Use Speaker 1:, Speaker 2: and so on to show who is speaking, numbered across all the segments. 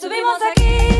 Speaker 1: Dale,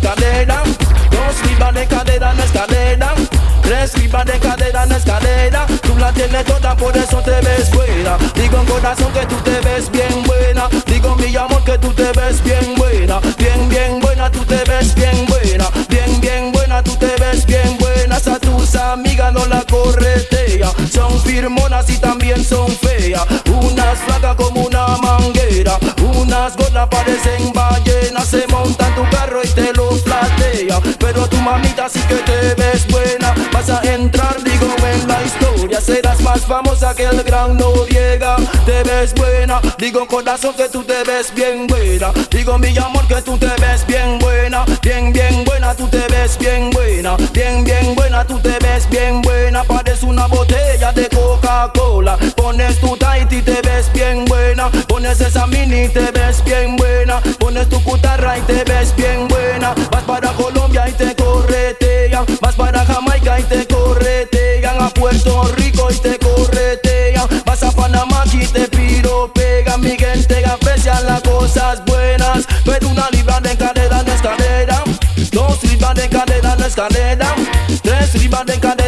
Speaker 2: escalera, dos libras de cadera en la escalera, tres libras de cadera en la escalera, tú la tienes toda, por eso te ves buena. Digo en corazón que tú te ves bien buena, digo mi amor que tú te ves bien buena, bien, bien buena, tú te ves bien buena, bien, bien buena, tú te ves bien buena, a tus amigas no la corretea, son firmonas y también son feas, unas flacas como una manguera, unas gordas parecen mamita sí que te ves buena. Vas a entrar, digo, en la historia. Serás más famosa que el gran Noriega. Te ves buena, digo, corazón, que tú te ves bien buena. Digo, mi amor, que tú te ves bien buena. Bien, bien buena, tú te ves bien buena. Bien, bien buena, tú te ves bien buena. Parece una botella de Coca-Cola. Pones tu tight y te ves bien buena. Pones esa mini y te ves bien buena. Pones tu cutarra y te ves bien buena. Vas para Jamaica y te corretean. A Puerto Rico y te corretean. Vas a Panamá y te piropean. Mi gente aprecia las cosas buenas. Pero una libra de cadera no es cadera. Dos libras de cadera no escalera. Tres libras de cadera.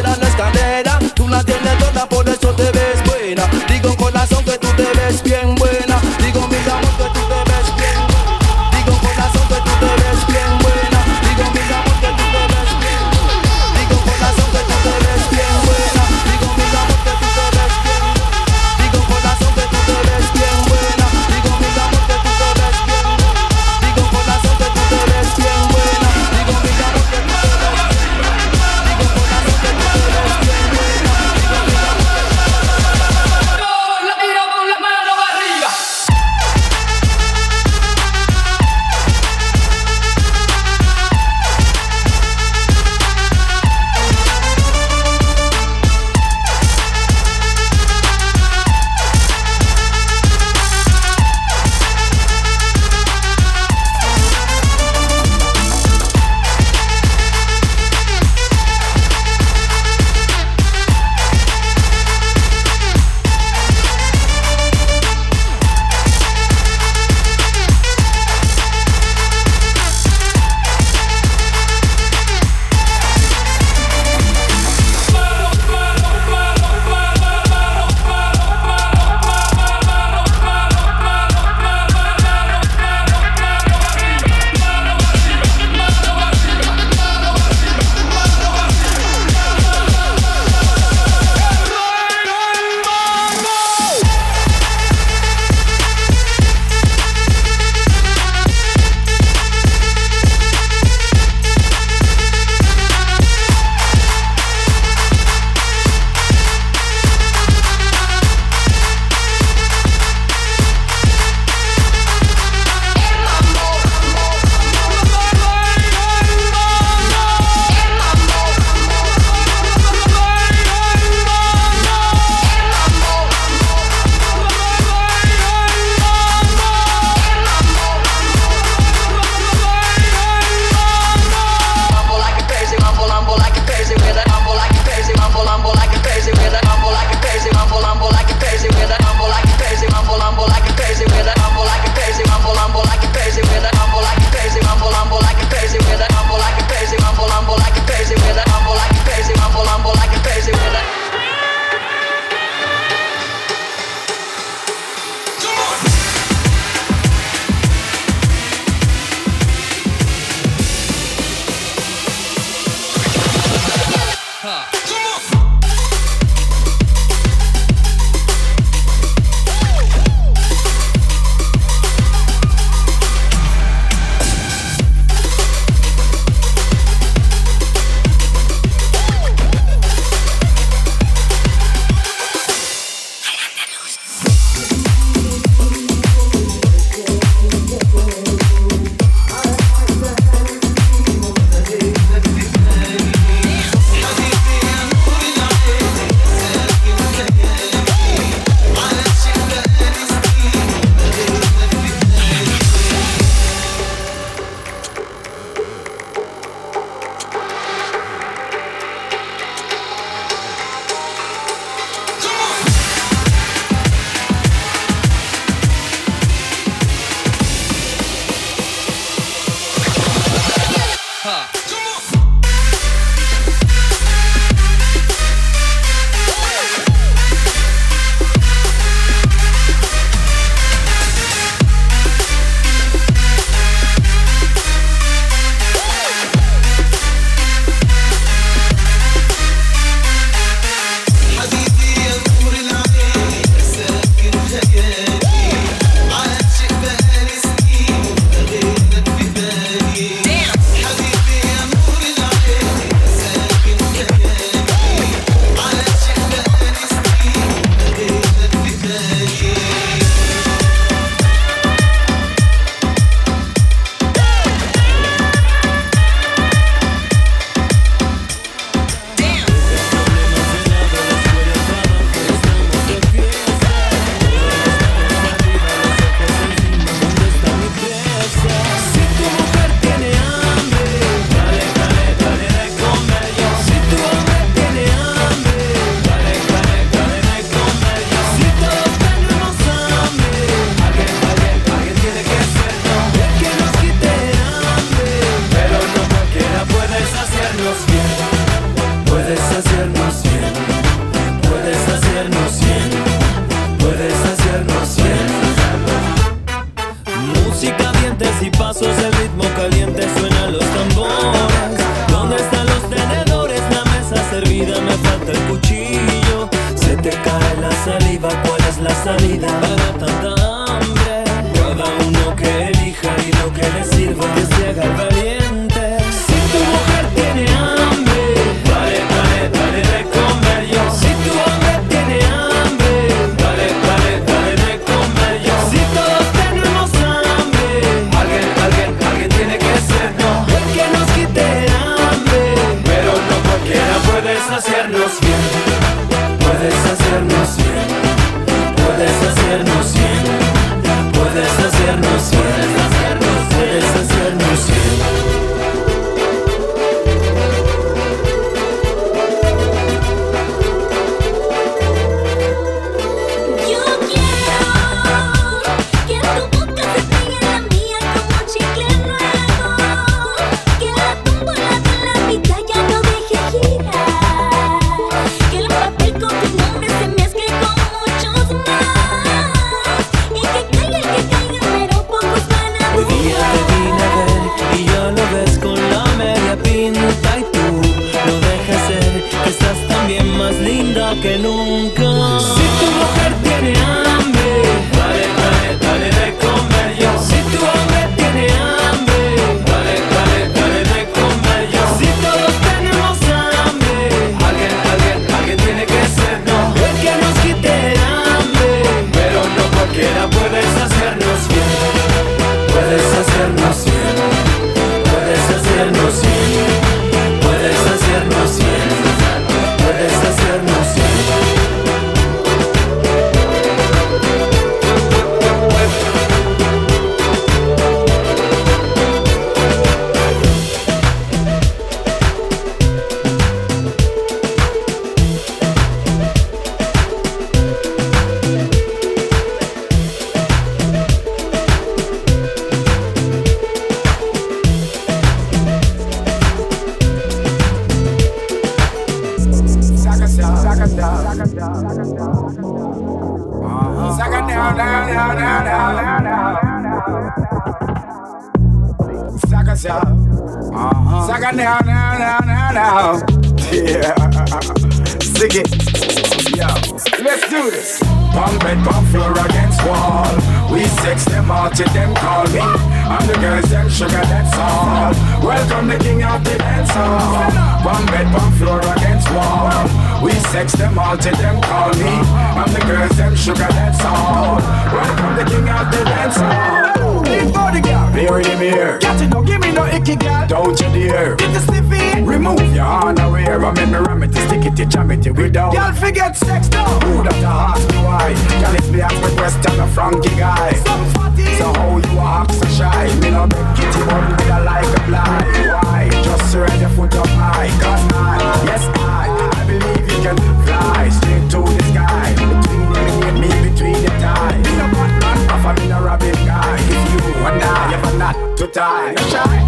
Speaker 3: Tie.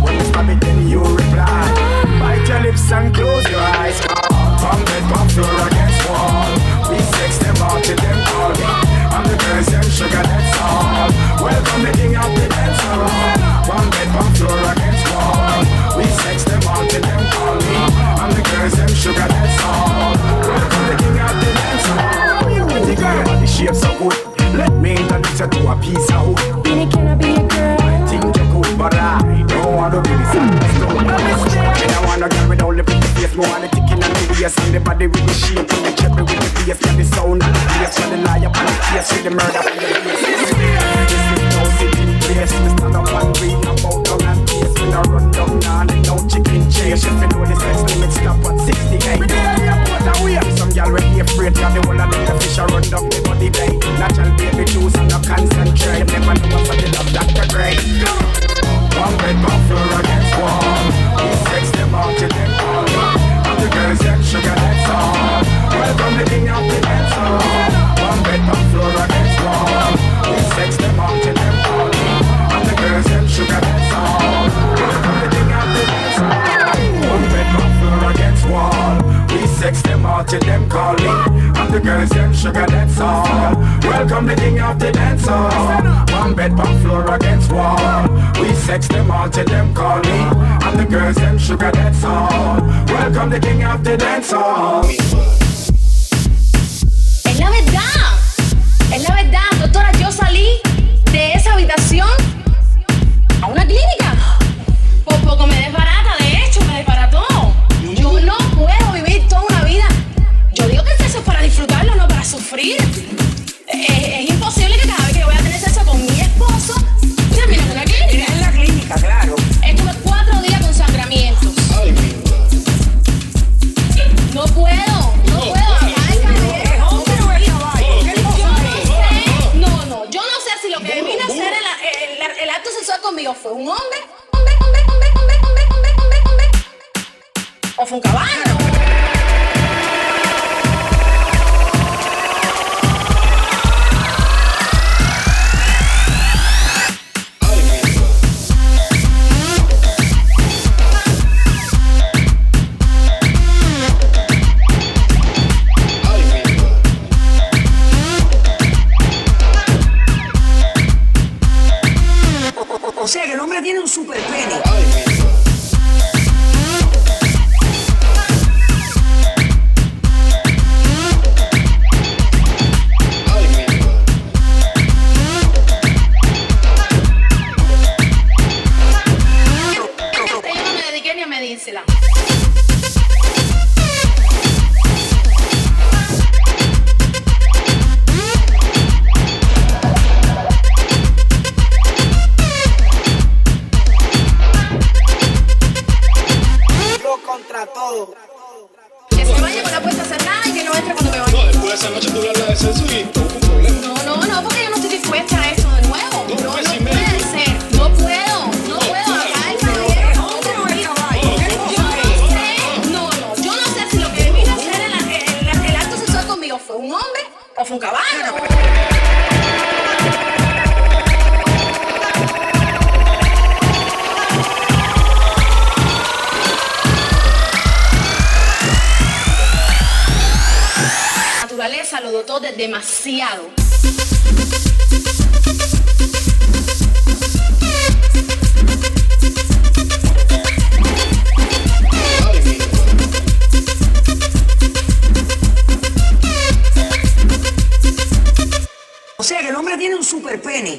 Speaker 3: When you stop it, then you reply. Bite your lips and close your eyes. Pump it, pump floor against wall. We sex them all till them call. I'm the girls, them sugar, that's all. Welcome the king of the dance hall. Pump it, pump floor against wall. We sex them all till them call. I'm the girls, them sugar, that's all. Welcome the king of the dance hall. Pretty girl, body shape so good. Let me introduce you to a piece of wood. The the body with the shape and the cherry with the face and the sound the bass and the up and the face with the murder the bass. This is no sitting place, we stand up and read about down and face. We no run down and the no chicken chase. If you know the sex limit stop at 68. We don't care the way. Some when they afraid, cause the whole of the fish a run down the body vein. Natural baby juice and no concentrate. Never know what's the love Dr. Dre. One bed, one floor against wall. We sex them out till them. I'm the girls them sugar, that's all. Welcome the king of the dance. One bed, one floor against wall. We sex them out till them me. I'm the girls them sugar, that's all. Welcome the king of the dance. One bed, one floor against wall. We sex them out till them call me. I'm the girls, yeah, sugar, that's all. Welcome the king of the dance hall. One bed, one floor against wall. We sex them all till them call me. I'm the girls, yeah, sugar, that's all. Welcome the king of the dance hall.
Speaker 4: Es la verdad, es la verdad, doctora, yo salí de esa
Speaker 5: habitación contra todo.
Speaker 4: Que se vaya con la puerta cerrada y que no entre cuando me vaya.
Speaker 6: No, después de esa noche tú le hablas de sexo y busca un problema.
Speaker 4: No, no, no, porque yo no estoy dispuesta a eso de nuevo. No, no
Speaker 6: meses y
Speaker 4: puede ser. No puedo, no puedo. Acá el caballero. Yo no sé, no, no, yo no sé si lo que vino a hacer en la- en la- el acto sexual conmigo fue un hombre o fue un caballo. Naturaleza lo dotó de demasiado.
Speaker 5: O sea que el hombre tiene un super pene.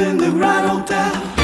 Speaker 7: in the right old town.